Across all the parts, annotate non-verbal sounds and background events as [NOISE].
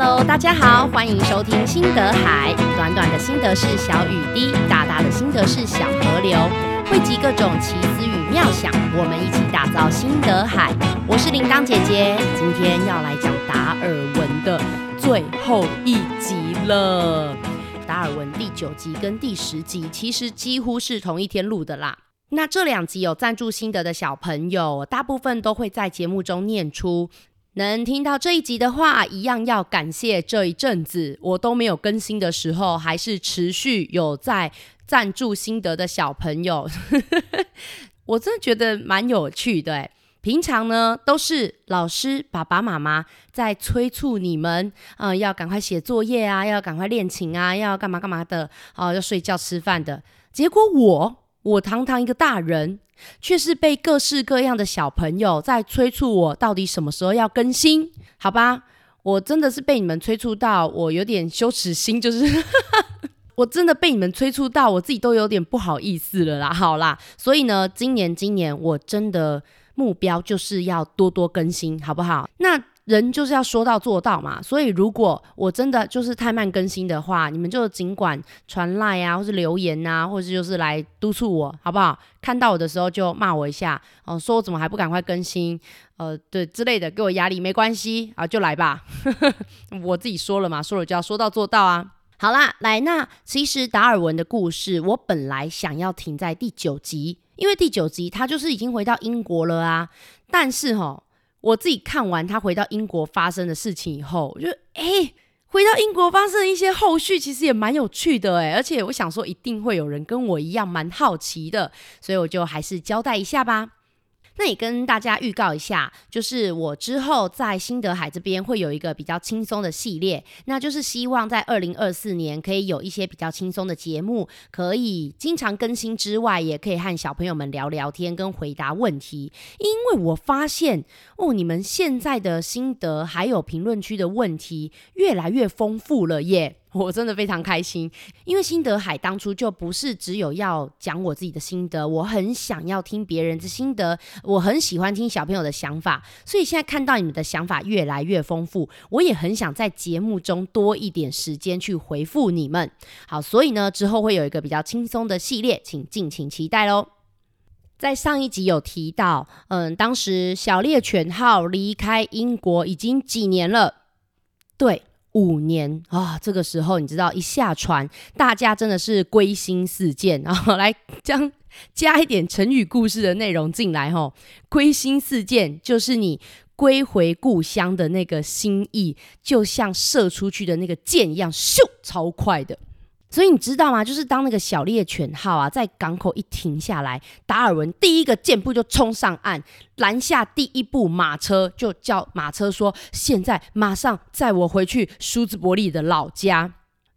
Hello，大家好，欢迎收听心得海。短短的心得是小雨滴，大大的心得是小河流，汇集各种奇思与妙想，我们一起打造心得海。我是铃铛姐姐，今天要来讲达尔文的最后一集了。达尔文第九集跟第十集其实几乎是同一天录的啦。那这两集有赞助心得的小朋友，大部分都会在节目中念出。能听到这一集的话，一样要感谢这一阵子我都没有更新的时候，还是持续有在赞助心得的小朋友，[LAUGHS] 我真的觉得蛮有趣的。平常呢都是老师、爸爸妈妈在催促你们，啊、要赶快写作业啊，要赶快练琴啊，要干嘛干嘛的，哦、呃，要睡觉吃饭的。结果我，我堂堂一个大人。却是被各式各样的小朋友在催促我，到底什么时候要更新？好吧，我真的是被你们催促到，我有点羞耻心，就是 [LAUGHS] 我真的被你们催促到，我自己都有点不好意思了啦。好啦，所以呢，今年今年我真的目标就是要多多更新，好不好？那。人就是要说到做到嘛，所以如果我真的就是太慢更新的话，你们就尽管传赖啊，或是留言啊，或者就是来督促我，好不好？看到我的时候就骂我一下，哦、说我怎么还不赶快更新，呃，对之类的，给我压力没关系啊，就来吧。[LAUGHS] 我自己说了嘛，说了就要说到做到啊。好啦，来，那其实达尔文的故事，我本来想要停在第九集，因为第九集他就是已经回到英国了啊，但是齁。我自己看完他回到英国发生的事情以后，我觉得，哎、回到英国发生的一些后续，其实也蛮有趣的，哎，而且我想说，一定会有人跟我一样蛮好奇的，所以我就还是交代一下吧。那也跟大家预告一下，就是我之后在新德海这边会有一个比较轻松的系列，那就是希望在二零二四年可以有一些比较轻松的节目，可以经常更新之外，也可以和小朋友们聊聊天跟回答问题。因为我发现哦，你们现在的心得还有评论区的问题越来越丰富了耶。我真的非常开心，因为心得海当初就不是只有要讲我自己的心得，我很想要听别人的心得，我很喜欢听小朋友的想法，所以现在看到你们的想法越来越丰富，我也很想在节目中多一点时间去回复你们。好，所以呢，之后会有一个比较轻松的系列，请敬请期待喽。在上一集有提到，嗯，当时小猎犬号离开英国已经几年了，对。五年啊，这个时候你知道一下船，大家真的是归心似箭，然后来将加一点成语故事的内容进来哦，归心似箭就是你归回故乡的那个心意，就像射出去的那个箭一样，咻，超快的。所以你知道吗？就是当那个小猎犬号啊，在港口一停下来，达尔文第一个箭步就冲上岸，拦下第一部马车，就叫马车说：“现在马上载我回去舒兹伯利的老家。”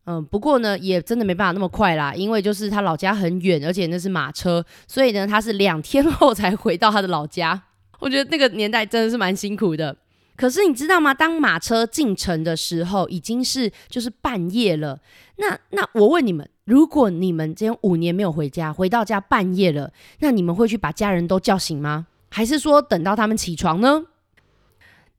嗯，不过呢，也真的没办法那么快啦，因为就是他老家很远，而且那是马车，所以呢，他是两天后才回到他的老家。我觉得那个年代真的是蛮辛苦的。可是你知道吗？当马车进城的时候，已经是就是半夜了。那那我问你们，如果你们今天五年没有回家，回到家半夜了，那你们会去把家人都叫醒吗？还是说等到他们起床呢？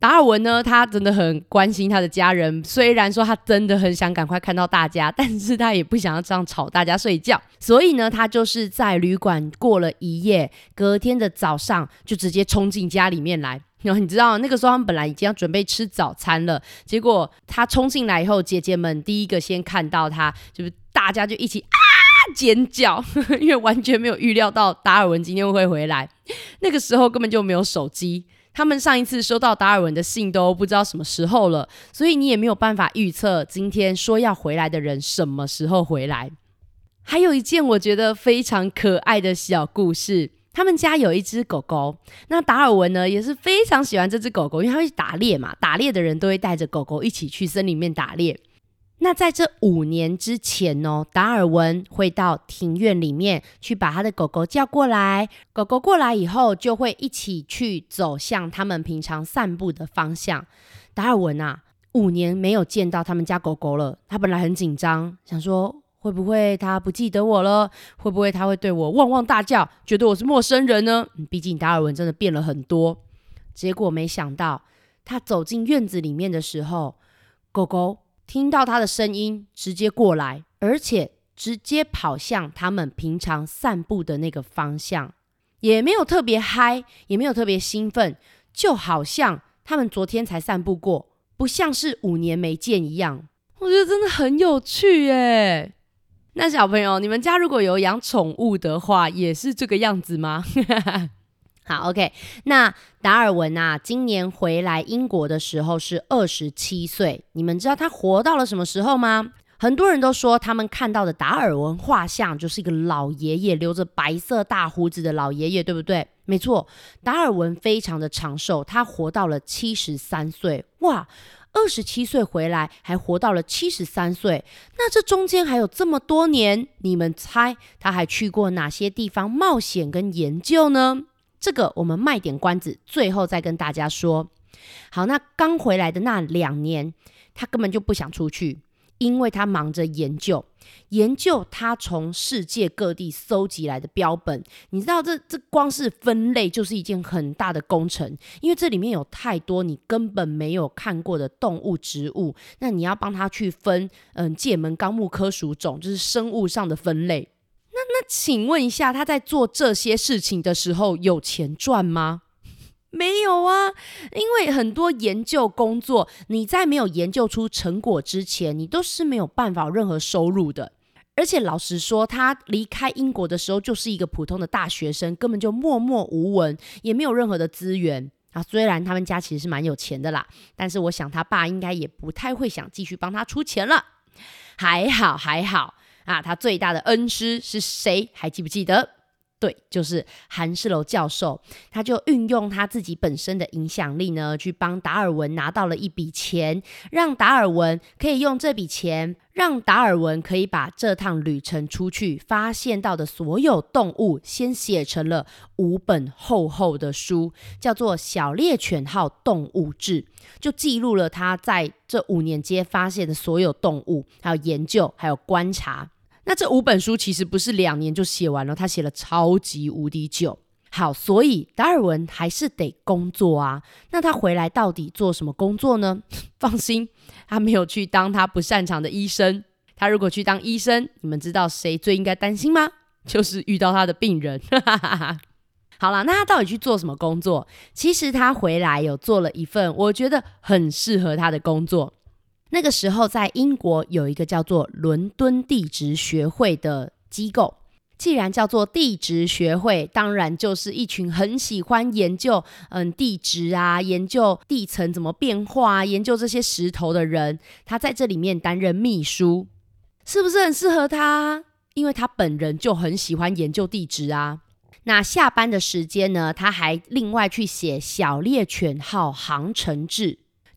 达尔文呢，他真的很关心他的家人，虽然说他真的很想赶快看到大家，但是他也不想要这样吵大家睡觉，所以呢，他就是在旅馆过了一夜，隔天的早上就直接冲进家里面来。然后你知道那个时候他们本来已经要准备吃早餐了，结果他冲进来以后，姐姐们第一个先看到他，就是大家就一起啊尖叫，[LAUGHS] 因为完全没有预料到达尔文今天会回来。那个时候根本就没有手机，他们上一次收到达尔文的信都不知道什么时候了，所以你也没有办法预测今天说要回来的人什么时候回来。还有一件我觉得非常可爱的小故事。他们家有一只狗狗，那达尔文呢也是非常喜欢这只狗狗，因为他会打猎嘛，打猎的人都会带着狗狗一起去森林里面打猎。那在这五年之前哦，达尔文会到庭院里面去把他的狗狗叫过来，狗狗过来以后就会一起去走向他们平常散步的方向。达尔文啊，五年没有见到他们家狗狗了，他本来很紧张，想说会不会他不记得我了？会不会他会对我汪汪大叫，觉得我是陌生人呢？毕竟达尔文真的变了很多。结果没想到，他走进院子里面的时候，狗狗。听到他的声音，直接过来，而且直接跑向他们平常散步的那个方向，也没有特别嗨，也没有特别兴奋，就好像他们昨天才散步过，不像是五年没见一样。我觉得真的很有趣耶。那小朋友，你们家如果有养宠物的话，也是这个样子吗？好，OK。那达尔文啊，今年回来英国的时候是二十七岁。你们知道他活到了什么时候吗？很多人都说他们看到的达尔文画像就是一个老爷爷，留着白色大胡子的老爷爷，对不对？没错，达尔文非常的长寿，他活到了七十三岁。哇，二十七岁回来还活到了七十三岁，那这中间还有这么多年，你们猜他还去过哪些地方冒险跟研究呢？这个我们卖点关子，最后再跟大家说。好，那刚回来的那两年，他根本就不想出去，因为他忙着研究，研究他从世界各地搜集来的标本。你知道这，这光是分类就是一件很大的工程，因为这里面有太多你根本没有看过的动物、植物，那你要帮他去分，嗯，界门纲目科属种，就是生物上的分类。那，请问一下，他在做这些事情的时候有钱赚吗？[LAUGHS] 没有啊，因为很多研究工作，你在没有研究出成果之前，你都是没有办法任何收入的。而且老实说，他离开英国的时候就是一个普通的大学生，根本就默默无闻，也没有任何的资源啊。虽然他们家其实是蛮有钱的啦，但是我想他爸应该也不太会想继续帮他出钱了。还好，还好。啊，他最大的恩师是谁？还记不记得？对，就是韩世楼教授。他就运用他自己本身的影响力呢，去帮达尔文拿到了一笔钱，让达尔文可以用这笔钱，让达尔文可以把这趟旅程出去发现到的所有动物，先写成了五本厚厚的书，叫做《小猎犬号动物志》，就记录了他在这五年间发现的所有动物，还有研究，还有观察。那这五本书其实不是两年就写完了，他写了超级无敌久。好，所以达尔文还是得工作啊。那他回来到底做什么工作呢？[LAUGHS] 放心，他没有去当他不擅长的医生。他如果去当医生，你们知道谁最应该担心吗？就是遇到他的病人。[LAUGHS] 好了，那他到底去做什么工作？其实他回来有做了一份我觉得很适合他的工作。那个时候，在英国有一个叫做伦敦地质学会的机构。既然叫做地质学会，当然就是一群很喜欢研究嗯地质啊，研究地层怎么变化，研究这些石头的人。他在这里面担任秘书，是不是很适合他？因为他本人就很喜欢研究地质啊。那下班的时间呢，他还另外去写《小猎犬号航程志》。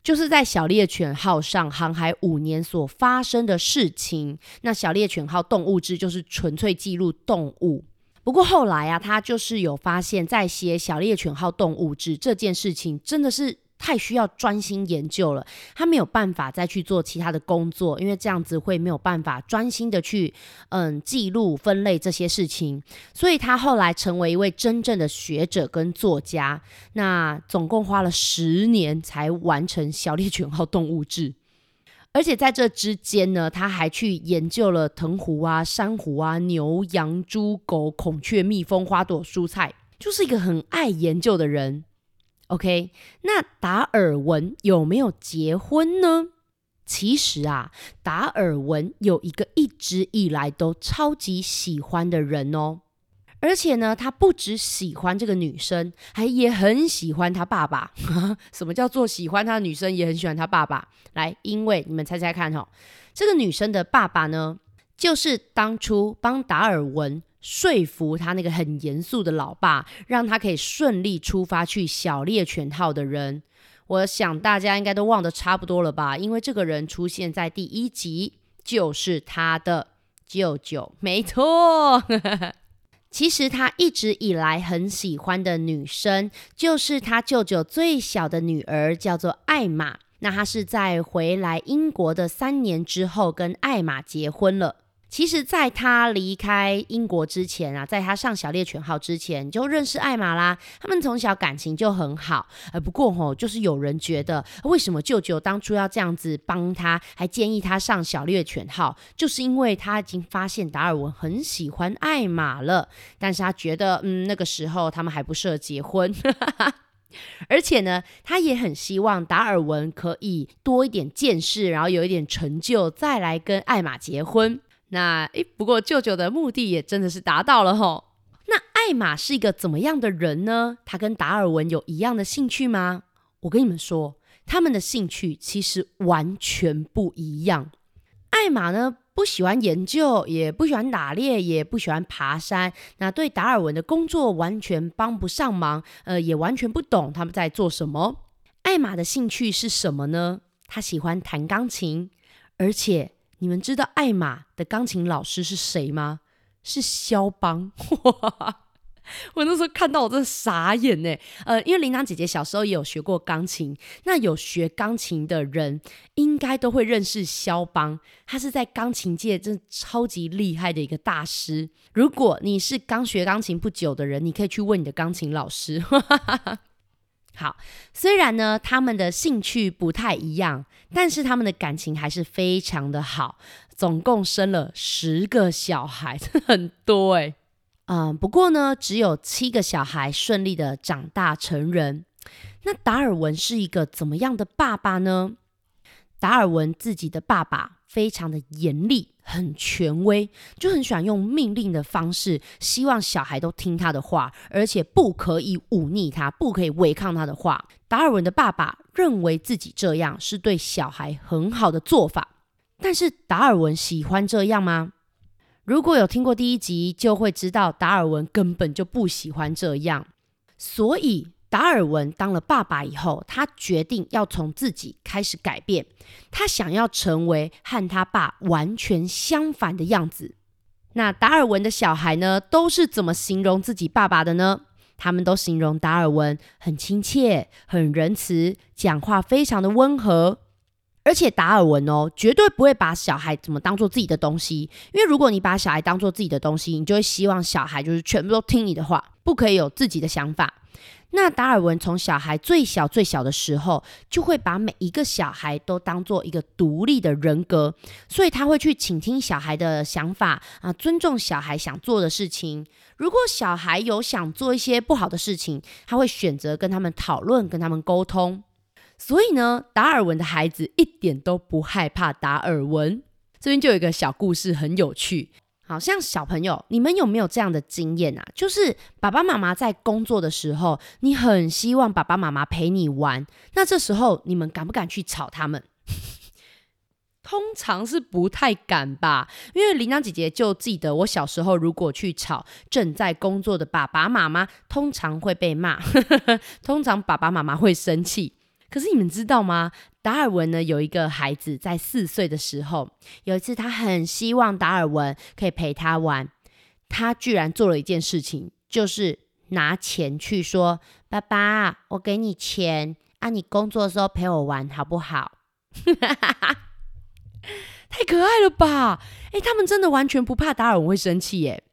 就是在小猎犬号上航海五年所发生的事情。那小猎犬号动物志就是纯粹记录动物。不过后来啊，他就是有发现，在写小猎犬号动物志这件事情，真的是。太需要专心研究了，他没有办法再去做其他的工作，因为这样子会没有办法专心的去嗯记录分类这些事情，所以他后来成为一位真正的学者跟作家。那总共花了十年才完成《小猎犬号动物志》，而且在这之间呢，他还去研究了藤壶啊、珊瑚啊、牛羊猪狗、孔雀、蜜蜂、花朵、蔬菜，就是一个很爱研究的人。OK，那达尔文有没有结婚呢？其实啊，达尔文有一个一直以来都超级喜欢的人哦，而且呢，他不只喜欢这个女生，还也很喜欢他爸爸。[LAUGHS] 什么叫做喜欢他的女生也很喜欢他爸爸？来，因为你们猜猜看哦，这个女生的爸爸呢，就是当初帮达尔文说服他那个很严肃的老爸，让他可以顺利出发去小猎犬号的人。我想大家应该都忘得差不多了吧？因为这个人出现在第一集，就是他的舅舅。没错，[LAUGHS] 其实他一直以来很喜欢的女生，就是他舅舅最小的女儿，叫做艾玛。那他是在回来英国的三年之后，跟艾玛结婚了。其实，在他离开英国之前啊，在他上小猎犬号之前就认识艾玛啦。他们从小感情就很好。呃，不过吼，就是有人觉得，为什么舅舅当初要这样子帮他，还建议他上小猎犬号，就是因为他已经发现达尔文很喜欢艾玛了。但是他觉得，嗯，那个时候他们还不适合结婚。[LAUGHS] 而且呢，他也很希望达尔文可以多一点见识，然后有一点成就，再来跟艾玛结婚。那诶，不过舅舅的目的也真的是达到了吼。那艾玛是一个怎么样的人呢？他跟达尔文有一样的兴趣吗？我跟你们说，他们的兴趣其实完全不一样。艾玛呢，不喜欢研究，也不喜欢打猎，也不喜欢爬山。那对达尔文的工作完全帮不上忙，呃，也完全不懂他们在做什么。艾玛的兴趣是什么呢？她喜欢弹钢琴，而且。你们知道艾玛的钢琴老师是谁吗？是肖邦。[LAUGHS] 我那时候看到我真的傻眼呢。呃，因为铃铛姐姐小时候也有学过钢琴，那有学钢琴的人应该都会认识肖邦。他是在钢琴界真的超级厉害的一个大师。如果你是刚学钢琴不久的人，你可以去问你的钢琴老师。好，虽然呢，他们的兴趣不太一样，但是他们的感情还是非常的好。总共生了十个小孩，很多哎。嗯，不过呢，只有七个小孩顺利的长大成人。那达尔文是一个怎么样的爸爸呢？达尔文自己的爸爸非常的严厉。很权威，就很喜欢用命令的方式，希望小孩都听他的话，而且不可以忤逆他，不可以违抗他的话。达尔文的爸爸认为自己这样是对小孩很好的做法，但是达尔文喜欢这样吗？如果有听过第一集，就会知道达尔文根本就不喜欢这样，所以。达尔文当了爸爸以后，他决定要从自己开始改变。他想要成为和他爸完全相反的样子。那达尔文的小孩呢，都是怎么形容自己爸爸的呢？他们都形容达尔文很亲切、很仁慈，讲话非常的温和。而且达尔文哦，绝对不会把小孩怎么当做自己的东西。因为如果你把小孩当做自己的东西，你就会希望小孩就是全部都听你的话，不可以有自己的想法。那达尔文从小孩最小最小的时候，就会把每一个小孩都当做一个独立的人格，所以他会去倾听小孩的想法啊，尊重小孩想做的事情。如果小孩有想做一些不好的事情，他会选择跟他们讨论，跟他们沟通。所以呢，达尔文的孩子一点都不害怕达尔文。这边就有一个小故事，很有趣。好像小朋友，你们有没有这样的经验啊？就是爸爸妈妈在工作的时候，你很希望爸爸妈妈陪你玩，那这时候你们敢不敢去吵他们？[LAUGHS] 通常是不太敢吧，因为铃铛姐姐就记得我小时候，如果去吵正在工作的爸爸妈妈，通常会被骂，[LAUGHS] 通常爸爸妈妈会生气。可是你们知道吗？达尔文呢，有一个孩子，在四岁的时候，有一次他很希望达尔文可以陪他玩，他居然做了一件事情，就是拿钱去说：“爸爸，我给你钱，啊，你工作的时候陪我玩好不好？” [LAUGHS] 太可爱了吧！诶，他们真的完全不怕达尔文会生气耶。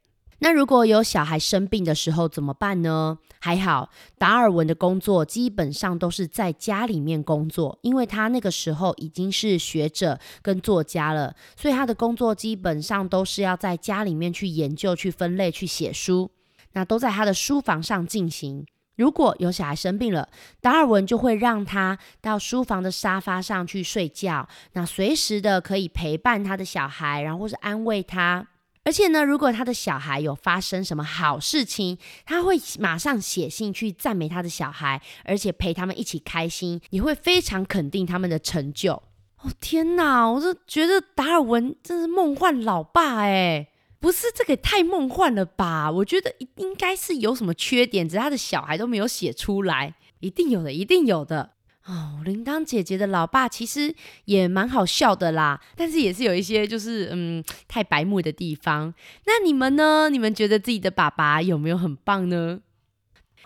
那如果有小孩生病的时候怎么办呢？还好，达尔文的工作基本上都是在家里面工作，因为他那个时候已经是学者跟作家了，所以他的工作基本上都是要在家里面去研究、去分类、去写书，那都在他的书房上进行。如果有小孩生病了，达尔文就会让他到书房的沙发上去睡觉，那随时的可以陪伴他的小孩，然后是安慰他。而且呢，如果他的小孩有发生什么好事情，他会马上写信去赞美他的小孩，而且陪他们一起开心，也会非常肯定他们的成就。哦天哪，我就觉得达尔文真是梦幻老爸哎！不是这个也太梦幻了吧？我觉得应该是有什么缺点，只是他的小孩都没有写出来，一定有的，一定有的。哦，铃铛姐姐的老爸其实也蛮好笑的啦，但是也是有一些就是嗯太白目的地方。那你们呢？你们觉得自己的爸爸有没有很棒呢？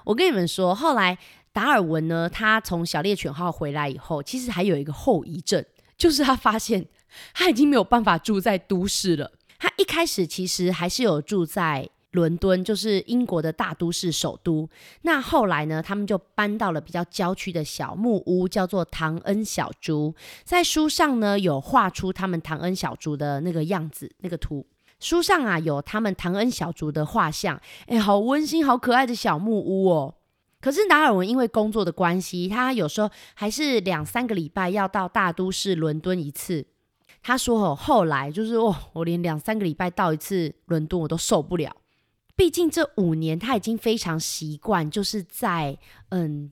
我跟你们说，后来达尔文呢，他从小猎犬号回来以后，其实还有一个后遗症，就是他发现他已经没有办法住在都市了。他一开始其实还是有住在伦敦，就是英国的大都市首都。那后来呢，他们就搬到了比较郊区的小木屋，叫做唐恩小猪。在书上呢，有画出他们唐恩小猪的那个样子，那个图。书上啊，有他们唐恩小猪的画像，哎，好温馨、好可爱的小木屋哦。可是达尔文因为工作的关系，他有时候还是两三个礼拜要到大都市伦敦一次。他说：“哦，后来就是哦，我连两三个礼拜到一次伦敦我都受不了。毕竟这五年他已经非常习惯，就是在嗯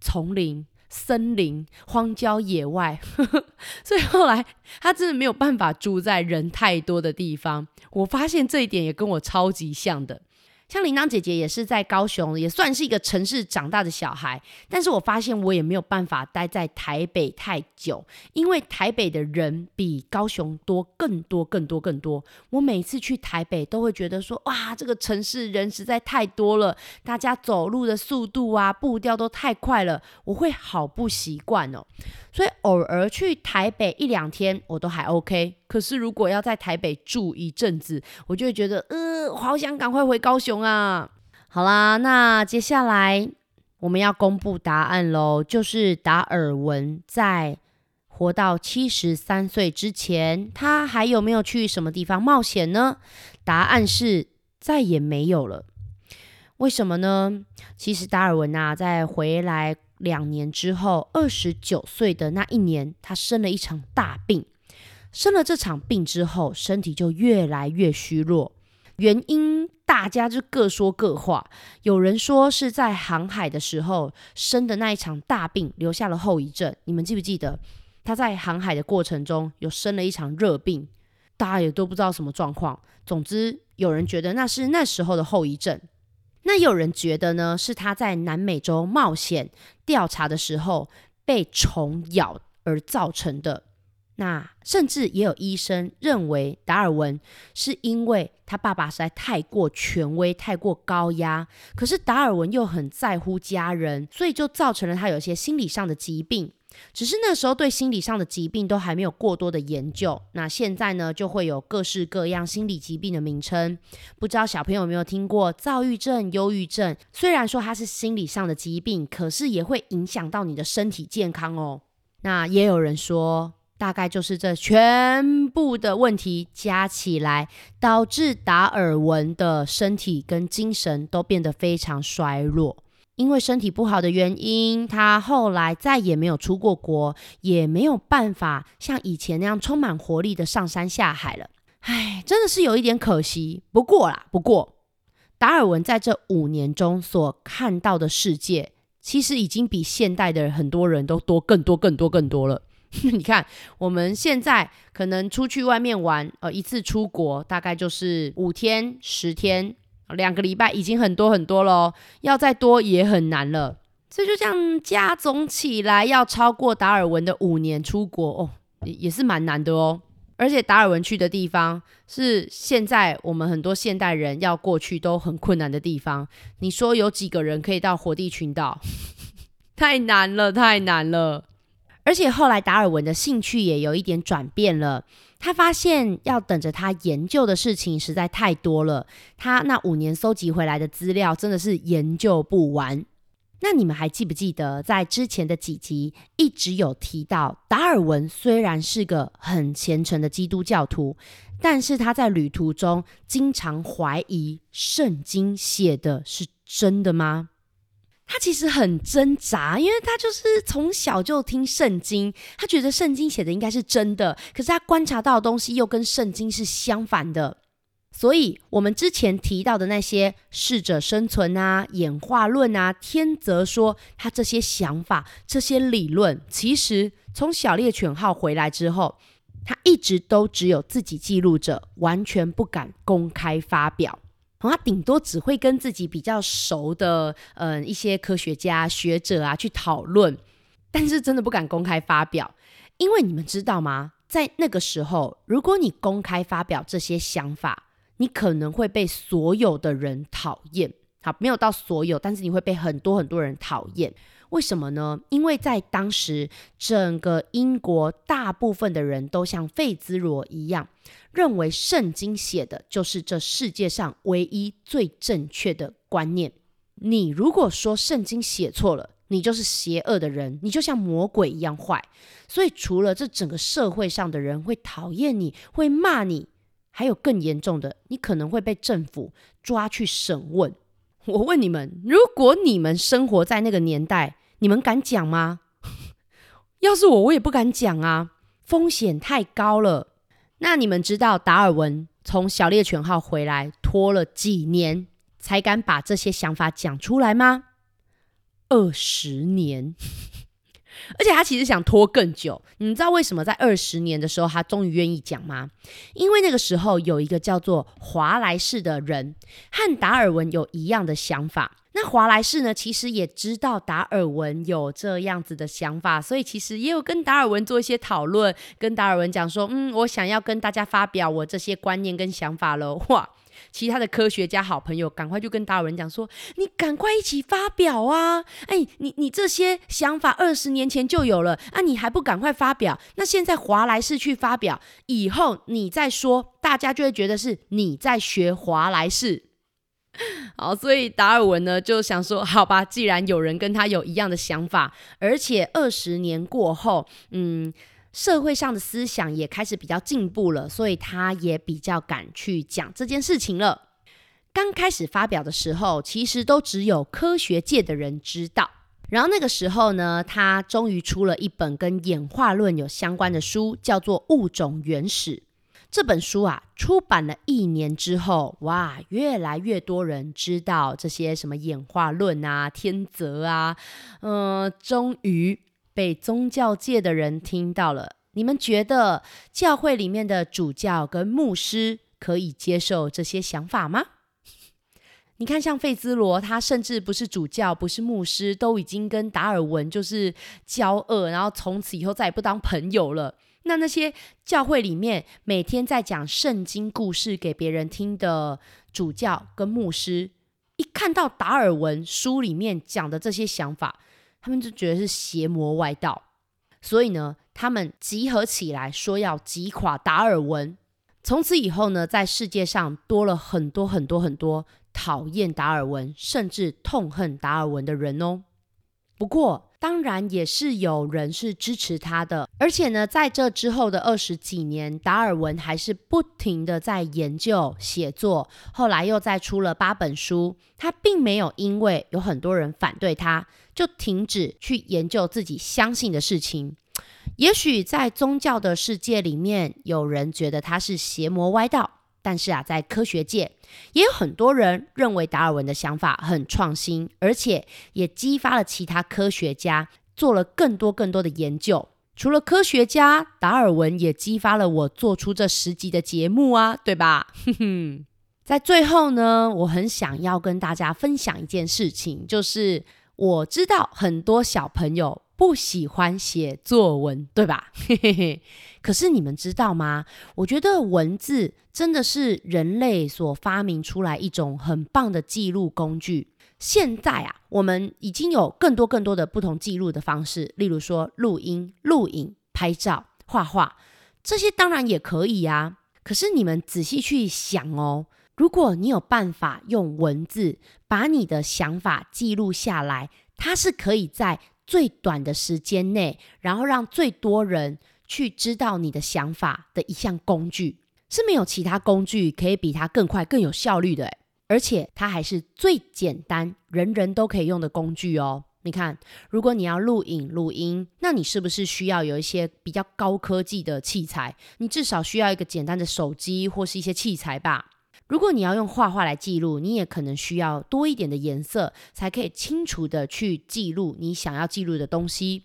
丛林、森林、荒郊野外，呵呵，所以后来他真的没有办法住在人太多的地方。我发现这一点也跟我超级像的。”像铃铛姐姐也是在高雄，也算是一个城市长大的小孩。但是我发现我也没有办法待在台北太久，因为台北的人比高雄多更多更多更多。我每次去台北都会觉得说，哇，这个城市人实在太多了，大家走路的速度啊，步调都太快了，我会好不习惯哦。所以偶尔去台北一两天我都还 OK，可是如果要在台北住一阵子，我就会觉得，呃，好想赶快回高雄啊！好啦，那接下来我们要公布答案喽，就是达尔文在活到七十三岁之前，他还有没有去什么地方冒险呢？答案是再也没有了。为什么呢？其实达尔文啊，在回来。两年之后，二十九岁的那一年，他生了一场大病。生了这场病之后，身体就越来越虚弱。原因大家就各说各话。有人说是在航海的时候生的那一场大病，留下了后遗症。你们记不记得他在航海的过程中有生了一场热病？大家也都不知道什么状况。总之，有人觉得那是那时候的后遗症。那有人觉得呢，是他在南美洲冒险调查的时候被虫咬而造成的。那甚至也有医生认为达尔文是因为他爸爸实在太过权威、太过高压，可是达尔文又很在乎家人，所以就造成了他有些心理上的疾病。只是那时候对心理上的疾病都还没有过多的研究，那现在呢，就会有各式各样心理疾病的名称。不知道小朋友有没有听过躁郁症、忧郁症？虽然说它是心理上的疾病，可是也会影响到你的身体健康哦。那也有人说，大概就是这全部的问题加起来，导致达尔文的身体跟精神都变得非常衰弱。因为身体不好的原因，他后来再也没有出过国，也没有办法像以前那样充满活力的上山下海了。唉，真的是有一点可惜。不过啦，不过达尔文在这五年中所看到的世界，其实已经比现代的很多人都多更多更多更多了。[LAUGHS] 你看，我们现在可能出去外面玩，呃，一次出国大概就是五天、十天。两个礼拜已经很多很多了，要再多也很难了。所以就这样加总起来，要超过达尔文的五年出国哦，也也是蛮难的哦。而且达尔文去的地方是现在我们很多现代人要过去都很困难的地方。你说有几个人可以到火地群岛？[LAUGHS] 太难了，太难了。而且后来达尔文的兴趣也有一点转变了。他发现要等着他研究的事情实在太多了，他那五年搜集回来的资料真的是研究不完。那你们还记不记得，在之前的几集一直有提到，达尔文虽然是个很虔诚的基督教徒，但是他在旅途中经常怀疑圣经写的是真的吗？他其实很挣扎，因为他就是从小就听圣经，他觉得圣经写的应该是真的，可是他观察到的东西又跟圣经是相反的。所以，我们之前提到的那些适者生存啊、演化论啊、天择说，他这些想法、这些理论，其实从小猎犬号回来之后，他一直都只有自己记录着，完全不敢公开发表。他顶多只会跟自己比较熟的，嗯、一些科学家、学者啊去讨论，但是真的不敢公开发表，因为你们知道吗？在那个时候，如果你公开发表这些想法，你可能会被所有的人讨厌。好，没有到所有，但是你会被很多很多人讨厌。为什么呢？因为在当时，整个英国大部分的人都像费兹罗一样，认为圣经写的就是这世界上唯一最正确的观念。你如果说圣经写错了，你就是邪恶的人，你就像魔鬼一样坏。所以，除了这整个社会上的人会讨厌你，会骂你，还有更严重的，你可能会被政府抓去审问。我问你们，如果你们生活在那个年代，你们敢讲吗？[LAUGHS] 要是我，我也不敢讲啊，风险太高了。那你们知道达尔文从小猎犬号回来拖了几年才敢把这些想法讲出来吗？二十年。而且他其实想拖更久，你知道为什么在二十年的时候他终于愿意讲吗？因为那个时候有一个叫做华莱士的人和达尔文有一样的想法。那华莱士呢，其实也知道达尔文有这样子的想法，所以其实也有跟达尔文做一些讨论，跟达尔文讲说：“嗯，我想要跟大家发表我这些观念跟想法了。”哇！其他的科学家好朋友赶快就跟达尔文讲说：“你赶快一起发表啊！哎，你你这些想法二十年前就有了啊，你还不赶快发表？那现在华莱士去发表，以后你再说，大家就会觉得是你在学华莱士。好，所以达尔文呢就想说：好吧，既然有人跟他有一样的想法，而且二十年过后，嗯。”社会上的思想也开始比较进步了，所以他也比较敢去讲这件事情了。刚开始发表的时候，其实都只有科学界的人知道。然后那个时候呢，他终于出了一本跟演化论有相关的书，叫做《物种原始》。这本书啊，出版了一年之后，哇，越来越多人知道这些什么演化论啊、天择啊，嗯、终于。被宗教界的人听到了，你们觉得教会里面的主教跟牧师可以接受这些想法吗？你看，像费兹罗，他甚至不是主教，不是牧师，都已经跟达尔文就是交恶，然后从此以后再也不当朋友了。那那些教会里面每天在讲圣经故事给别人听的主教跟牧师，一看到达尔文书里面讲的这些想法，他们就觉得是邪魔外道，所以呢，他们集合起来说要击垮达尔文。从此以后呢，在世界上多了很多很多很多讨厌达尔文，甚至痛恨达尔文的人哦。不过，当然也是有人是支持他的，而且呢，在这之后的二十几年，达尔文还是不停地在研究写作，后来又再出了八本书。他并没有因为有很多人反对他，就停止去研究自己相信的事情。也许在宗教的世界里面，有人觉得他是邪魔歪道。但是啊，在科学界也有很多人认为达尔文的想法很创新，而且也激发了其他科学家做了更多更多的研究。除了科学家，达尔文也激发了我做出这十集的节目啊，对吧？哼哼。在最后呢，我很想要跟大家分享一件事情，就是我知道很多小朋友。不喜欢写作文，对吧？嘿嘿嘿。可是你们知道吗？我觉得文字真的是人类所发明出来一种很棒的记录工具。现在啊，我们已经有更多更多的不同记录的方式，例如说录音、录影、拍照、画画，这些当然也可以呀。可是你们仔细去想哦，如果你有办法用文字把你的想法记录下来，它是可以在最短的时间内，然后让最多人去知道你的想法的一项工具，是没有其他工具可以比它更快、更有效率的诶。而且它还是最简单、人人都可以用的工具哦。你看，如果你要录影、录音，那你是不是需要有一些比较高科技的器材？你至少需要一个简单的手机或是一些器材吧。如果你要用画画来记录，你也可能需要多一点的颜色，才可以清楚的去记录你想要记录的东西。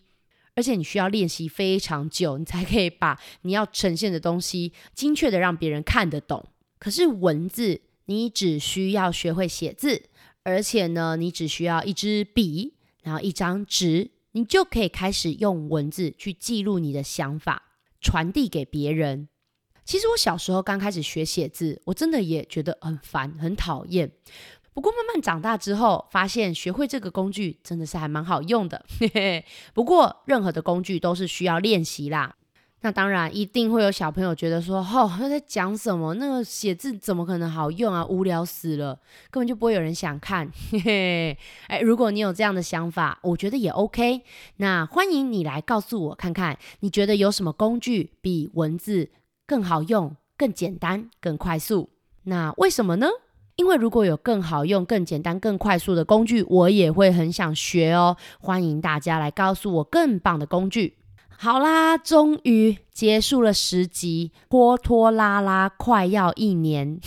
而且你需要练习非常久，你才可以把你要呈现的东西精确的让别人看得懂。可是文字，你只需要学会写字，而且呢，你只需要一支笔，然后一张纸，你就可以开始用文字去记录你的想法，传递给别人。其实我小时候刚开始学写字，我真的也觉得很烦、很讨厌。不过慢慢长大之后，发现学会这个工具真的是还蛮好用的。嘿嘿。不过任何的工具都是需要练习啦。那当然一定会有小朋友觉得说：“哦，他在讲什么？那个写字怎么可能好用啊？无聊死了，根本就不会有人想看。”嘿嘿。哎，如果你有这样的想法，我觉得也 OK。那欢迎你来告诉我看看，你觉得有什么工具比文字更好用、更简单、更快速？那为什么呢？因为如果有更好用、更简单、更快速的工具，我也会很想学哦。欢迎大家来告诉我更棒的工具。好啦，终于结束了十集，拖拖拉拉快要一年，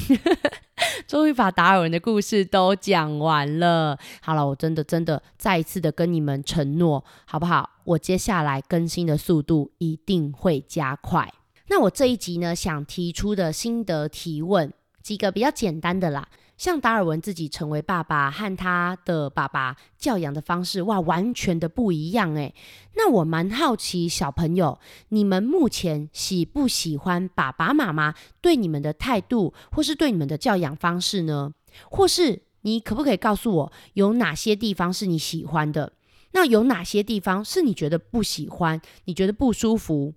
[LAUGHS] 终于把达尔文的故事都讲完了。好了，我真的真的再一次的跟你们承诺，好不好？我接下来更新的速度一定会加快。那我这一集呢，想提出的心得提问。几个比较简单的啦，像达尔文自己成为爸爸和他的爸爸教养的方式，哇，完全的不一样诶。那我蛮好奇，小朋友，你们目前喜不喜欢爸爸妈妈对你们的态度，或是对你们的教养方式呢？或是你可不可以告诉我，有哪些地方是你喜欢的？那有哪些地方是你觉得不喜欢，你觉得不舒服，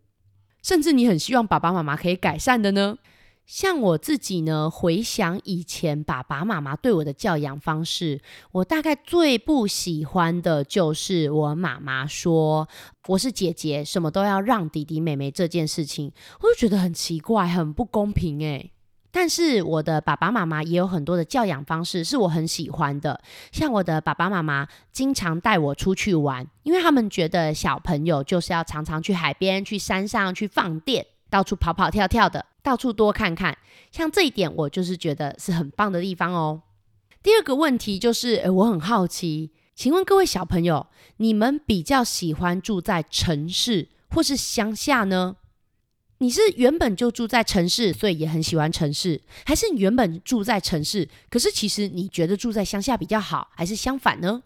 甚至你很希望爸爸妈妈可以改善的呢？像我自己呢，回想以前爸爸妈妈对我的教养方式，我大概最不喜欢的就是我妈妈说我是姐姐，什么都要让弟弟妹妹这件事情，我就觉得很奇怪，很不公平诶。但是我的爸爸妈妈也有很多的教养方式是我很喜欢的，像我的爸爸妈妈经常带我出去玩，因为他们觉得小朋友就是要常常去海边、去山上、去放电，到处跑跑跳跳的。到处多看看，像这一点，我就是觉得是很棒的地方哦。第二个问题就是，诶，我很好奇，请问各位小朋友，你们比较喜欢住在城市或是乡下呢？你是原本就住在城市，所以也很喜欢城市，还是你原本住在城市，可是其实你觉得住在乡下比较好，还是相反呢？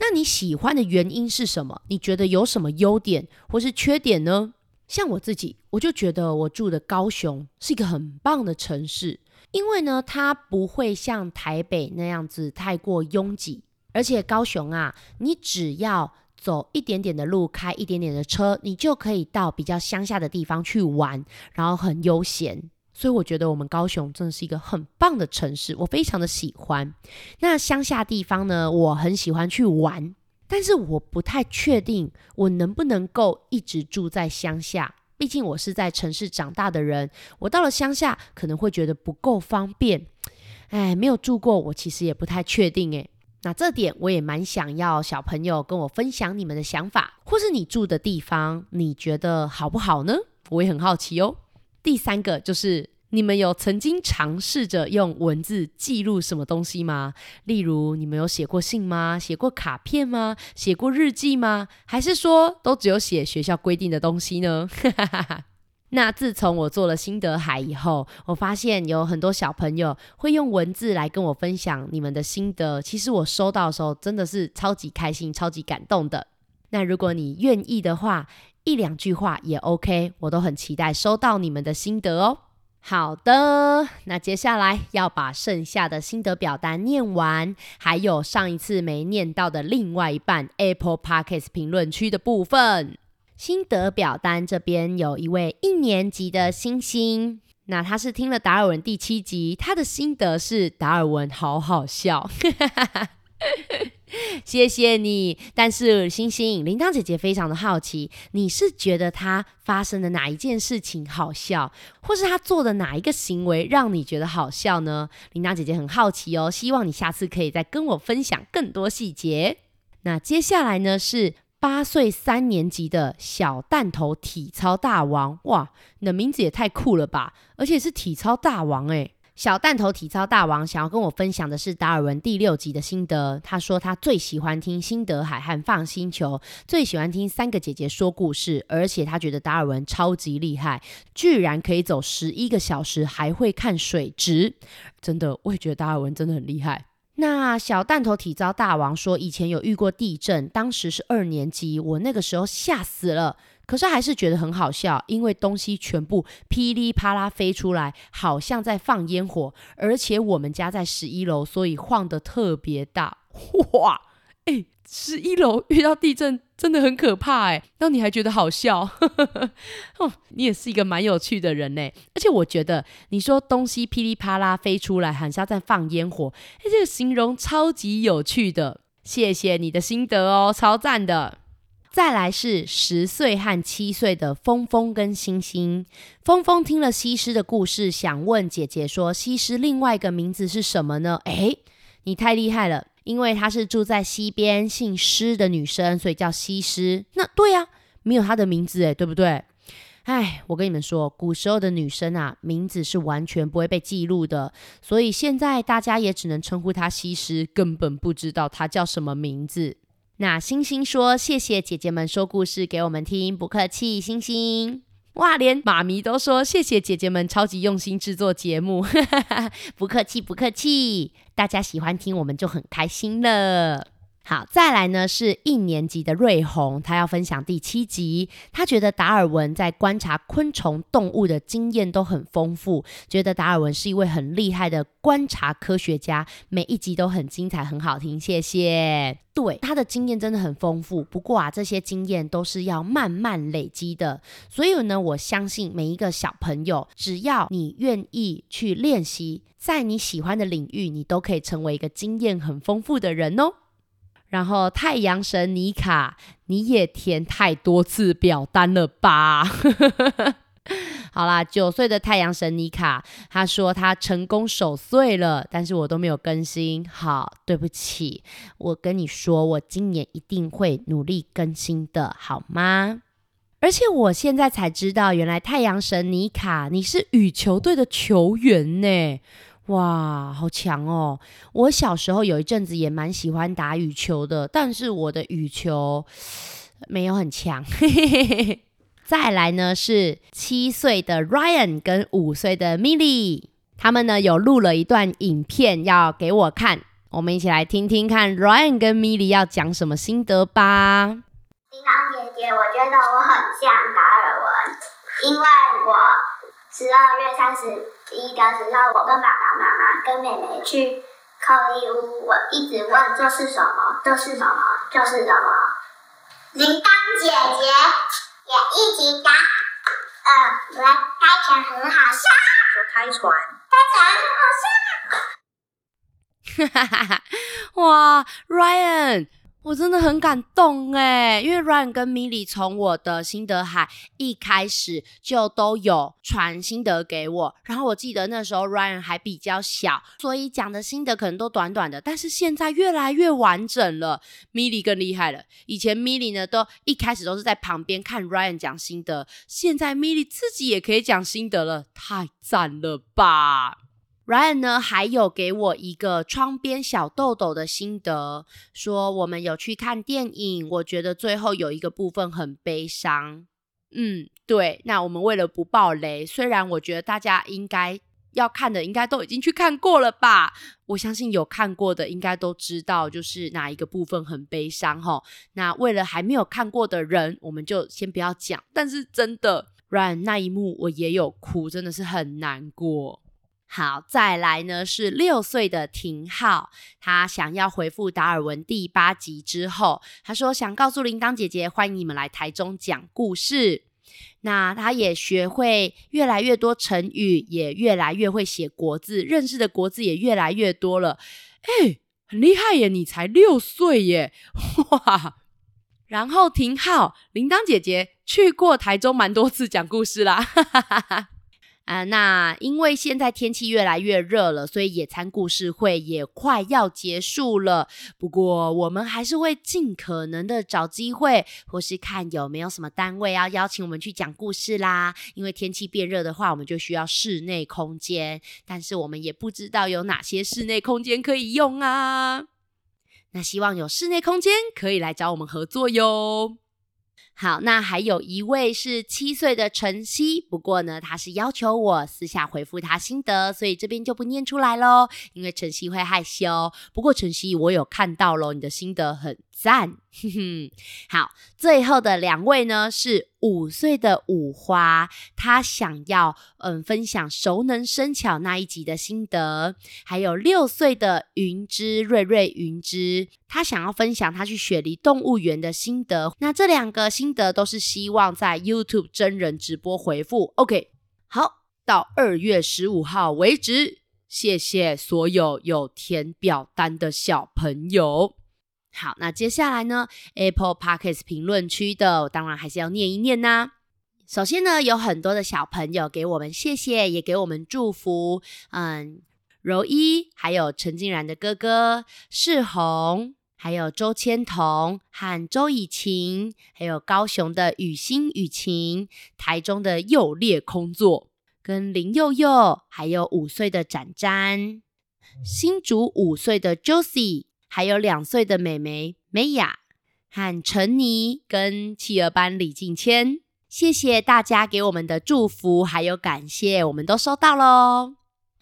那你喜欢的原因是什么？你觉得有什么优点或是缺点呢？像我自己，我就觉得我住的高雄是一个很棒的城市，因为呢，它不会像台北那样子太过拥挤，而且高雄啊，你只要走一点点的路，开一点点的车，你就可以到比较乡下的地方去玩，然后很悠闲。所以我觉得我们高雄真的是一个很棒的城市，我非常的喜欢。那乡下地方呢，我很喜欢去玩。但是我不太确定我能不能够一直住在乡下，毕竟我是在城市长大的人，我到了乡下可能会觉得不够方便。哎，没有住过，我其实也不太确定哎。那这点我也蛮想要小朋友跟我分享你们的想法，或是你住的地方，你觉得好不好呢？我也很好奇哦。第三个就是。你们有曾经尝试着用文字记录什么东西吗？例如，你们有写过信吗？写过卡片吗？写过日记吗？还是说都只有写学校规定的东西呢？[LAUGHS] 那自从我做了心得海以后，我发现有很多小朋友会用文字来跟我分享你们的心得。其实我收到的时候真的是超级开心、超级感动的。那如果你愿意的话，一两句话也 OK，我都很期待收到你们的心得哦。好的，那接下来要把剩下的心得表单念完，还有上一次没念到的另外一半 Apple Podcast 评论区的部分。心得表单这边有一位一年级的星星，那他是听了达尔文第七集，他的心得是达尔文好好笑。[LAUGHS] 谢谢你，但是星星铃铛姐姐非常的好奇，你是觉得他发生的哪一件事情好笑，或是他做的哪一个行为让你觉得好笑呢？铃铛姐姐很好奇哦，希望你下次可以再跟我分享更多细节。那接下来呢，是八岁三年级的小弹头体操大王，哇，你的名字也太酷了吧，而且是体操大王诶。小弹头体操大王想要跟我分享的是达尔文第六集的心得。他说他最喜欢听辛德海和放星球，最喜欢听三个姐姐说故事，而且他觉得达尔文超级厉害，居然可以走十一个小时还会看水质。真的，我也觉得达尔文真的很厉害。那小弹头体操大王说，以前有遇过地震，当时是二年级，我那个时候吓死了。可是还是觉得很好笑，因为东西全部噼里啪啦飞出来，好像在放烟火。而且我们家在十一楼，所以晃得特别大。哇，诶，十一楼遇到地震真的很可怕哎。那你还觉得好笑？[LAUGHS] 哦，你也是一个蛮有趣的人呢。而且我觉得你说东西噼里啪啦飞出来，好像在放烟火，哎，这个形容超级有趣的。谢谢你的心得哦，超赞的。再来是十岁和七岁的峰峰跟星星。峰峰听了西施的故事，想问姐姐说：“西施另外一个名字是什么呢？”诶，你太厉害了，因为她是住在西边，姓施的女生，所以叫西施。那对呀，没有她的名字，诶，对不对？哎，我跟你们说，古时候的女生啊，名字是完全不会被记录的，所以现在大家也只能称呼她西施，根本不知道她叫什么名字。那星星说：“谢谢姐姐们说故事给我们听，不客气。”星星，哇，连妈咪都说谢谢姐姐们超级用心制作节目，[LAUGHS] 不客气，不客气。大家喜欢听，我们就很开心了。好，再来呢是一年级的瑞红，他要分享第七集。他觉得达尔文在观察昆虫、动物的经验都很丰富，觉得达尔文是一位很厉害的观察科学家。每一集都很精彩，很好听。谢谢。对，他的经验真的很丰富，不过啊，这些经验都是要慢慢累积的。所以呢，我相信每一个小朋友，只要你愿意去练习，在你喜欢的领域，你都可以成为一个经验很丰富的人哦。然后太阳神尼卡，你也填太多次表单了吧？[LAUGHS] 好啦，九岁的太阳神尼卡，他说他成功守岁了，但是我都没有更新。好，对不起，我跟你说，我今年一定会努力更新的，好吗？而且我现在才知道，原来太阳神尼卡，你是羽球队的球员呢。哇，好强哦！我小时候有一阵子也蛮喜欢打羽球的，但是我的羽球没有很强。[LAUGHS] 再来呢是七岁的 Ryan 跟五岁的 Milly，他们呢有录了一段影片要给我看，我们一起来听听看 Ryan 跟 Milly 要讲什么心得吧。叮当姐姐，我觉得我很像达尔文，因为我十二月三十。一的时候，我跟爸爸妈妈跟妹妹去扣礼物，我一直问这是什么？这是什么？这是什么？铃铛姐姐也一直答，呃，来，开船很好笑。说开船，开船很好笑。哈哈哈哈！哇，Ryan。我真的很感动哎，因为 Ryan 跟 Milly 从我的心得海一开始就都有传心得给我，然后我记得那时候 Ryan 还比较小，所以讲的心得可能都短短的，但是现在越来越完整了。Milly 更厉害了，以前 Milly 呢都一开始都是在旁边看 Ryan 讲心得，现在 Milly 自己也可以讲心得了，太赞了吧！Ryan 呢，还有给我一个窗边小豆豆的心得，说我们有去看电影，我觉得最后有一个部分很悲伤。嗯，对，那我们为了不爆雷，虽然我觉得大家应该要看的，应该都已经去看过了吧？我相信有看过的应该都知道，就是哪一个部分很悲伤哈。那为了还没有看过的人，我们就先不要讲。但是真的，Ryan 那一幕我也有哭，真的是很难过。好，再来呢是六岁的廷浩，他想要回复达尔文第八集之后，他说想告诉铃铛姐姐，欢迎你们来台中讲故事。那他也学会越来越多成语，也越来越会写国字，认识的国字也越来越多了。哎，很厉害耶！你才六岁耶，哇！然后廷浩，铃铛姐姐去过台中蛮多次讲故事啦，哈哈哈哈。啊、那因为现在天气越来越热了，所以野餐故事会也快要结束了。不过我们还是会尽可能的找机会，或是看有没有什么单位要邀请我们去讲故事啦。因为天气变热的话，我们就需要室内空间，但是我们也不知道有哪些室内空间可以用啊。那希望有室内空间可以来找我们合作哟。好，那还有一位是七岁的晨曦，不过呢，他是要求我私下回复他心得，所以这边就不念出来喽，因为晨曦会害羞。不过晨曦，我有看到喽，你的心得很赞，哼哼。好，最后的两位呢是五岁的五花，他想要嗯分享熟能生巧那一集的心得，还有六岁的云之瑞瑞云之，他想要分享他去雪梨动物园的心得。那这两个心得都是希望在 YouTube 真人直播回复。OK，好，到二月十五号为止，谢谢所有有填表单的小朋友。好，那接下来呢，Apple Podcast 评论区的，当然还是要念一念呐。首先呢，有很多的小朋友给我们谢谢，也给我们祝福。嗯，柔一，还有陈静然的哥哥世宏，还有周千彤和周以晴，还有高雄的雨欣雨晴，台中的又烈空座跟林佑佑，还有五岁的展展，新竹五岁的 Josie。还有两岁的妹妹美雅和陈妮跟企鹅班李静谦，谢谢大家给我们的祝福还有感谢，我们都收到喽。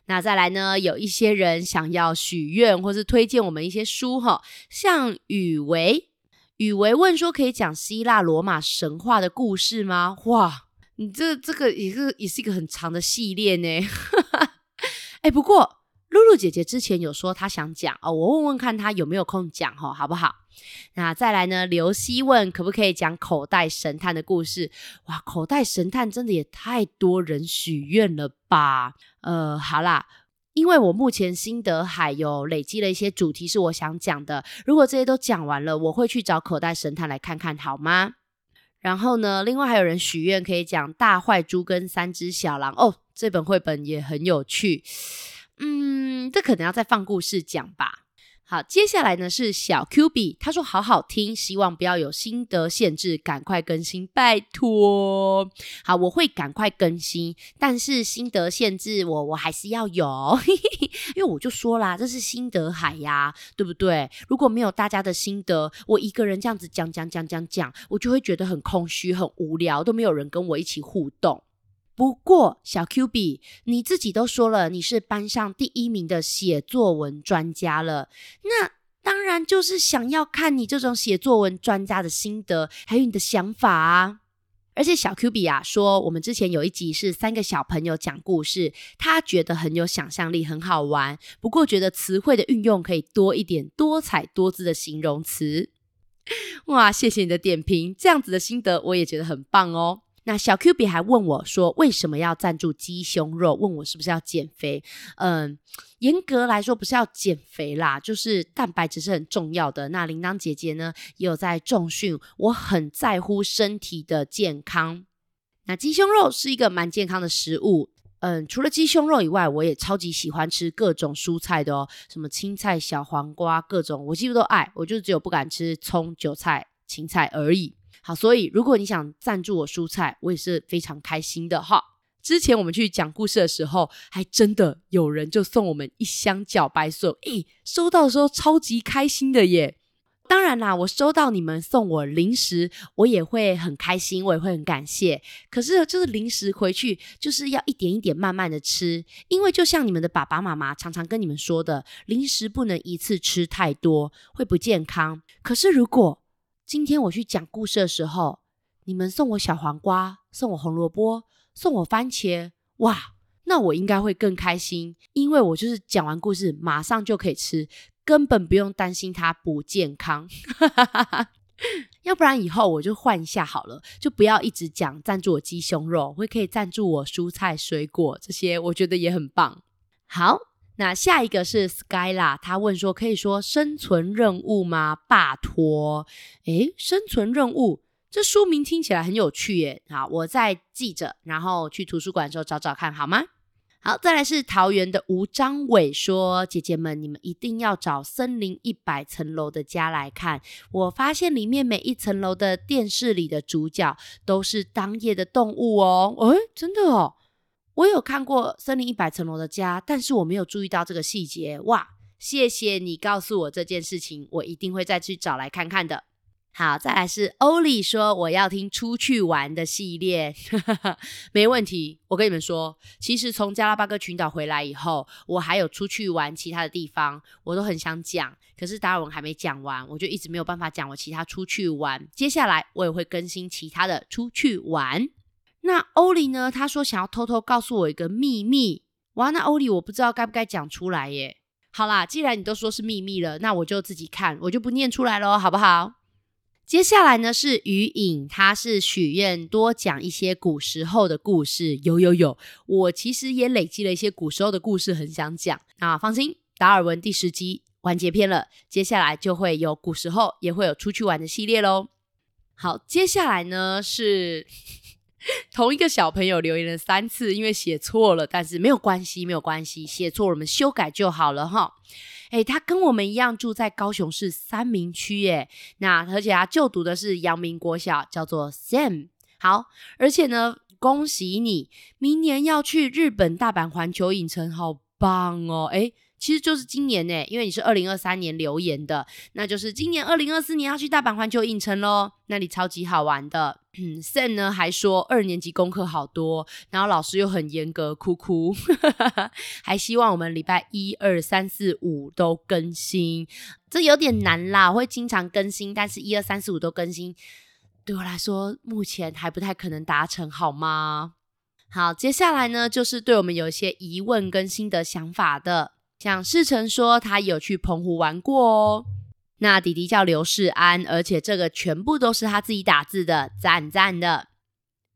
那再来呢，有一些人想要许愿或是推荐我们一些书哈，像雨维，雨维问说可以讲希腊罗马神话的故事吗？哇，你这这个也是也是一个很长的系列呢。[LAUGHS] 哎，不过。露露姐姐之前有说她想讲哦，我问问看她有没有空讲哦，好不好？那再来呢？刘希问可不可以讲口袋神探的故事？哇，口袋神探真的也太多人许愿了吧？呃，好啦，因为我目前心得海有累积了一些主题是我想讲的，如果这些都讲完了，我会去找口袋神探来看看，好吗？然后呢，另外还有人许愿可以讲大坏猪跟三只小狼哦，这本绘本也很有趣。嗯，这可能要再放故事讲吧。好，接下来呢是小 Q B，他说好好听，希望不要有心得限制，赶快更新，拜托。好，我会赶快更新，但是心得限制我我还是要有，[LAUGHS] 因为我就说啦，这是心得海呀，对不对？如果没有大家的心得，我一个人这样子讲讲讲讲讲，我就会觉得很空虚、很无聊，都没有人跟我一起互动。不过，小 Q B，你自己都说了，你是班上第一名的写作文专家了，那当然就是想要看你这种写作文专家的心得，还有你的想法啊。而且小 Q B 啊说，我们之前有一集是三个小朋友讲故事，他觉得很有想象力，很好玩。不过觉得词汇的运用可以多一点，多彩多姿的形容词。哇，谢谢你的点评，这样子的心得我也觉得很棒哦。那小 Q B 还问我说：“为什么要赞助鸡胸肉？问我是不是要减肥？嗯，严格来说不是要减肥啦，就是蛋白质是很重要的。那铃铛姐姐呢也有在重训，我很在乎身体的健康。那鸡胸肉是一个蛮健康的食物。嗯，除了鸡胸肉以外，我也超级喜欢吃各种蔬菜的哦，什么青菜、小黄瓜，各种我几乎都爱。我就只有不敢吃葱、韭菜、芹菜而已。”好，所以如果你想赞助我蔬菜，我也是非常开心的哈。之前我们去讲故事的时候，还真的有人就送我们一箱茭白笋，诶，收到的时候超级开心的耶。当然啦，我收到你们送我零食，我也会很开心，我也会很感谢。可是就是零食回去就是要一点一点慢慢的吃，因为就像你们的爸爸妈妈常常跟你们说的，零食不能一次吃太多，会不健康。可是如果今天我去讲故事的时候，你们送我小黄瓜，送我红萝卜，送我番茄，哇，那我应该会更开心，因为我就是讲完故事马上就可以吃，根本不用担心它不健康。[LAUGHS] 要不然以后我就换一下好了，就不要一直讲赞助我鸡胸肉，会可以赞助我蔬菜水果这些，我觉得也很棒。好。那下一个是 Skyla，他问说：“可以说生存任务吗？”拜托，诶，生存任务这书名听起来很有趣耶。好，我再记着，然后去图书馆的时候找找看好吗？好，再来是桃园的吴张伟说：“姐姐们，你们一定要找《森林一百层楼的家》来看。我发现里面每一层楼的电视里的主角都是当夜的动物哦。诶，真的哦，我有看过《森林一百层楼的家》，但是我没有注意到这个细节。哇，谢谢你告诉我这件事情，我一定会再去找来看看的。”好，再来是欧里说，我要听出去玩的系列，[LAUGHS] 没问题。我跟你们说，其实从加拉巴哥群岛回来以后，我还有出去玩其他的地方，我都很想讲，可是达尔文还没讲完，我就一直没有办法讲我其他出去玩。接下来我也会更新其他的出去玩。那欧里呢？他说想要偷偷告诉我一个秘密。哇，那欧里我不知道该不该讲出来耶。好啦，既然你都说是秘密了，那我就自己看，我就不念出来咯，好不好？接下来呢是余影，他是许愿多讲一些古时候的故事。有有有，我其实也累积了一些古时候的故事，很想讲。啊，放心，达尔文第十集完结篇了，接下来就会有古时候，也会有出去玩的系列喽。好，接下来呢是 [LAUGHS] 同一个小朋友留言了三次，因为写错了，但是没有关系，没有关系，写错我们修改就好了哈。诶，他跟我们一样住在高雄市三民区耶，那而且他就读的是阳明国小，叫做 Sam。好，而且呢，恭喜你，明年要去日本大阪环球影城，好棒哦！诶其实就是今年呢，因为你是二零二三年留言的，那就是今年二零二四年要去大阪环球影城喽，那里超级好玩的。嗯，Sen 呢还说二年级功课好多，然后老师又很严格，哭哭，[LAUGHS] 还希望我们礼拜一二三四五都更新，这有点难啦，我会经常更新，但是一二三四五都更新，对我来说目前还不太可能达成，好吗？好，接下来呢就是对我们有一些疑问跟新的想法的。像世成说他有去澎湖玩过哦，那弟弟叫刘世安，而且这个全部都是他自己打字的，赞赞的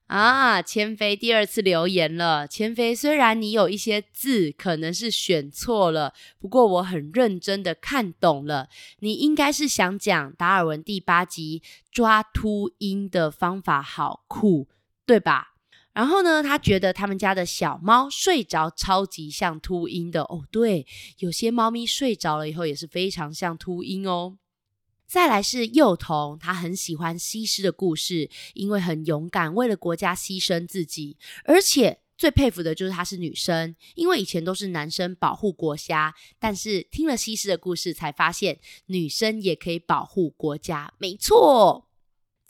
啊！千飞第二次留言了，千飞虽然你有一些字可能是选错了，不过我很认真的看懂了，你应该是想讲达尔文第八集抓秃鹰的方法好酷，对吧？然后呢，他觉得他们家的小猫睡着超级像秃鹰的哦。对，有些猫咪睡着了以后也是非常像秃鹰哦。再来是幼童，他很喜欢西施的故事，因为很勇敢，为了国家牺牲自己。而且最佩服的就是她是女生，因为以前都是男生保护国家，但是听了西施的故事，才发现女生也可以保护国家。没错。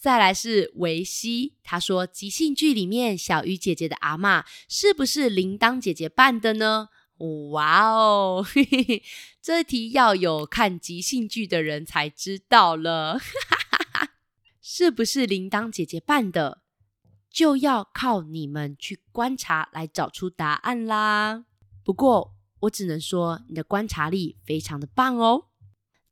再来是维西，他说即兴剧里面小鱼姐姐的阿嬷是不是铃铛姐姐扮的呢？哇哦，嘿嘿嘿，这题要有看即兴剧的人才知道了，哈哈哈，是不是铃铛姐姐扮的，就要靠你们去观察来找出答案啦。不过我只能说你的观察力非常的棒哦。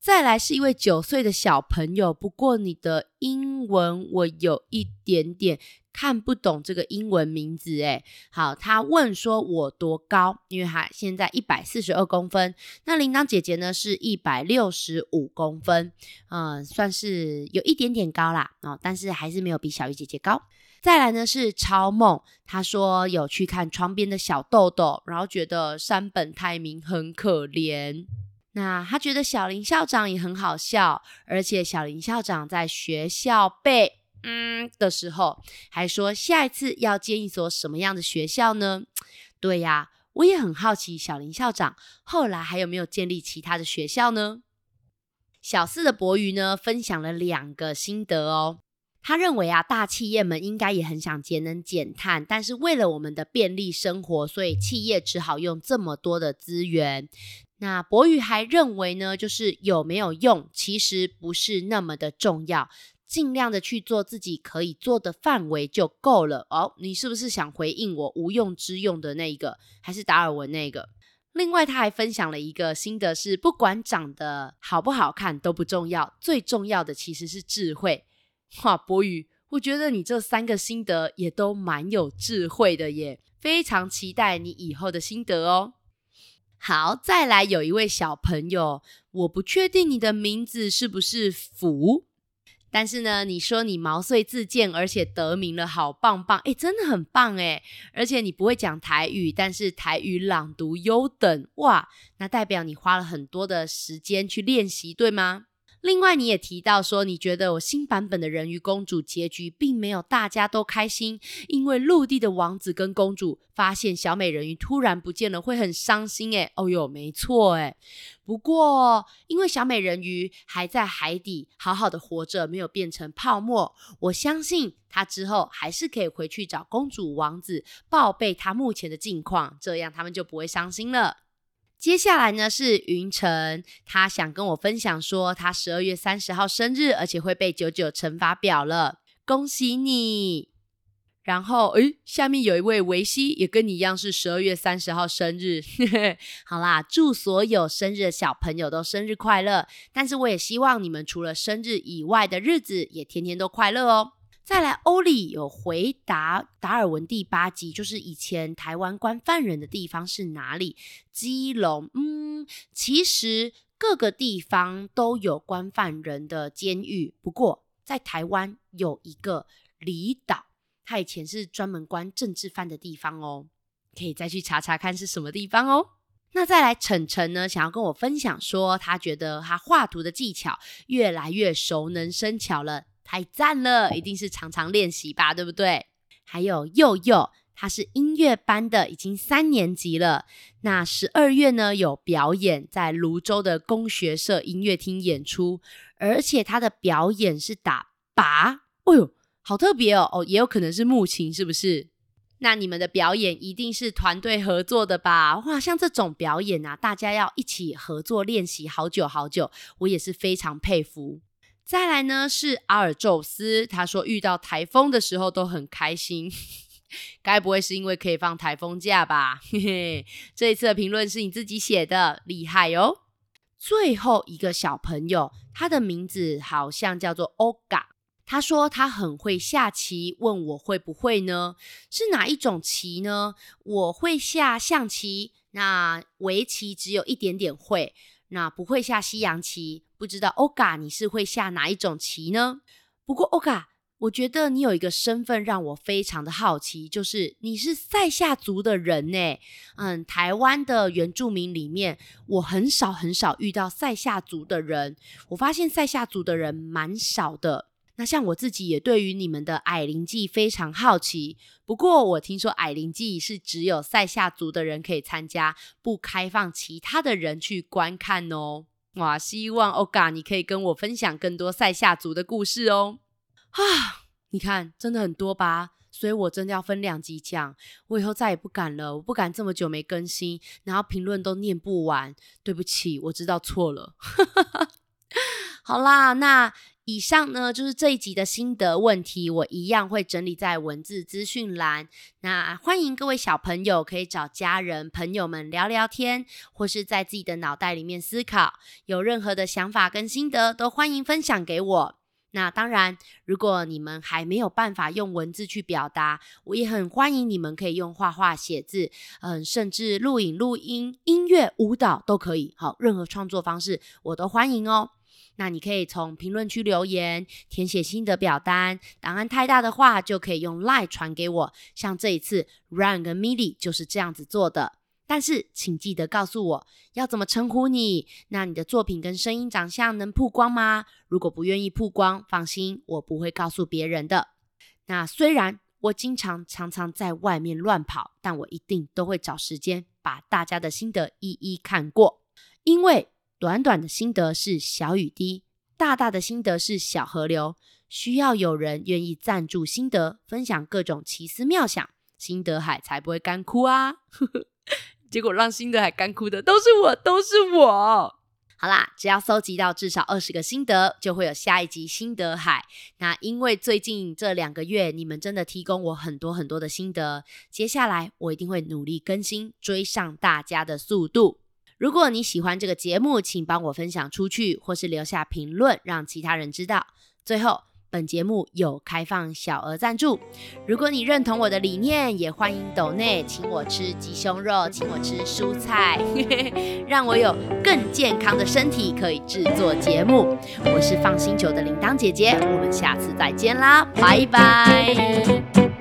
再来是一位九岁的小朋友，不过你的英文我有一点点看不懂这个英文名字诶。好，他问说我多高？因为他现在一百四十二公分，那铃铛姐姐呢是一百六十五公分，嗯，算是有一点点高啦，哦，但是还是没有比小鱼姐姐高。再来呢是超梦，他说有去看窗边的小豆豆，然后觉得山本泰明很可怜。那他觉得小林校长也很好笑，而且小林校长在学校背嗯的时候，还说下一次要建一所什么样的学校呢？对呀，我也很好奇小林校长后来还有没有建立其他的学校呢？小四的博鱼呢，分享了两个心得哦。他认为啊，大企业们应该也很想节能减碳，但是为了我们的便利生活，所以企业只好用这么多的资源。那博宇还认为呢，就是有没有用，其实不是那么的重要，尽量的去做自己可以做的范围就够了。哦，你是不是想回应我无用之用的那一个，还是达尔文那个？另外，他还分享了一个心得是，不管长得好不好看都不重要，最重要的其实是智慧。哇，博宇，我觉得你这三个心得也都蛮有智慧的耶，非常期待你以后的心得哦。好，再来有一位小朋友，我不确定你的名字是不是福，但是呢，你说你毛遂自荐，而且得名了，好棒棒！哎，真的很棒哎。而且你不会讲台语，但是台语朗读优等，哇，那代表你花了很多的时间去练习，对吗？另外，你也提到说，你觉得我新版本的人鱼公主结局并没有大家都开心，因为陆地的王子跟公主发现小美人鱼突然不见了，会很伤心。诶，哦哟，没错，诶。不过，因为小美人鱼还在海底好好的活着，没有变成泡沫，我相信她之后还是可以回去找公主王子报备她目前的近况，这样他们就不会伤心了。接下来呢是云晨，他想跟我分享说，他十二月三十号生日，而且会背九九乘法表了，恭喜你！然后诶，下面有一位维西，也跟你一样是十二月三十号生日，[LAUGHS] 好啦，祝所有生日的小朋友都生日快乐！但是我也希望你们除了生日以外的日子，也天天都快乐哦。再来，欧里有回答达尔文第八集，就是以前台湾关犯人的地方是哪里？基隆。嗯，其实各个地方都有关犯人的监狱，不过在台湾有一个离岛，它以前是专门关政治犯的地方哦，可以再去查查看是什么地方哦。那再来，晨晨呢，想要跟我分享说，他觉得他画图的技巧越来越熟能生巧了。太赞了，一定是常常练习吧，对不对？还有佑佑，他是音乐班的，已经三年级了。那十二月呢，有表演在芦洲的工学社音乐厅演出，而且他的表演是打拔，哦呦，好特别哦！哦，也有可能是木琴，是不是？那你们的表演一定是团队合作的吧？哇，像这种表演啊，大家要一起合作练习好久好久，我也是非常佩服。再来呢是阿尔宙斯，他说遇到台风的时候都很开心，[LAUGHS] 该不会是因为可以放台风假吧？[LAUGHS] 嘿嘿，这一次的评论是你自己写的，厉害哦。最后一个小朋友，他的名字好像叫做欧嘎，他说他很会下棋，问我会不会呢？是哪一种棋呢？我会下象棋，那围棋只有一点点会，那不会下西洋棋。不知道欧嘎，你是会下哪一种棋呢？不过欧嘎，我觉得你有一个身份让我非常的好奇，就是你是塞夏族的人呢。嗯，台湾的原住民里面，我很少很少遇到塞夏族的人。我发现塞夏族的人蛮少的。那像我自己也对于你们的矮灵祭非常好奇。不过我听说矮灵祭是只有塞夏族的人可以参加，不开放其他的人去观看哦。哇，希望欧嘎你可以跟我分享更多塞夏族的故事哦。啊，你看，真的很多吧？所以我真的要分两集讲。我以后再也不敢了，我不敢这么久没更新，然后评论都念不完。对不起，我知道错了。[LAUGHS] 好啦，那。以上呢，就是这一集的心得问题，我一样会整理在文字资讯栏。那欢迎各位小朋友可以找家人朋友们聊聊天，或是在自己的脑袋里面思考，有任何的想法跟心得都欢迎分享给我。那当然，如果你们还没有办法用文字去表达，我也很欢迎你们可以用画画、写字，嗯，甚至录影、录音、音乐、舞蹈都可以。好，任何创作方式我都欢迎哦。那你可以从评论区留言，填写心得表单。档案太大的话，就可以用 LINE 传给我。像这一次，Ryan 跟 Milly 就是这样子做的。但是，请记得告诉我要怎么称呼你。那你的作品跟声音、长相能曝光吗？如果不愿意曝光，放心，我不会告诉别人的。那虽然我经常常常在外面乱跑，但我一定都会找时间把大家的心得一一看过，因为。短短的心得是小雨滴，大大的心得是小河流。需要有人愿意赞助心得，分享各种奇思妙想，心得海才不会干枯啊！[LAUGHS] 结果让心得海干枯的都是我，都是我。好啦，只要搜集到至少二十个心得，就会有下一集心得海。那因为最近这两个月，你们真的提供我很多很多的心得，接下来我一定会努力更新，追上大家的速度。如果你喜欢这个节目，请帮我分享出去，或是留下评论，让其他人知道。最后，本节目有开放小额赞助。如果你认同我的理念，也欢迎抖内请我吃鸡胸肉，请我吃蔬菜，[LAUGHS] 让我有更健康的身体可以制作节目。我是 FUN 星球的铃铛姐姐，我们下次再见啦，拜拜。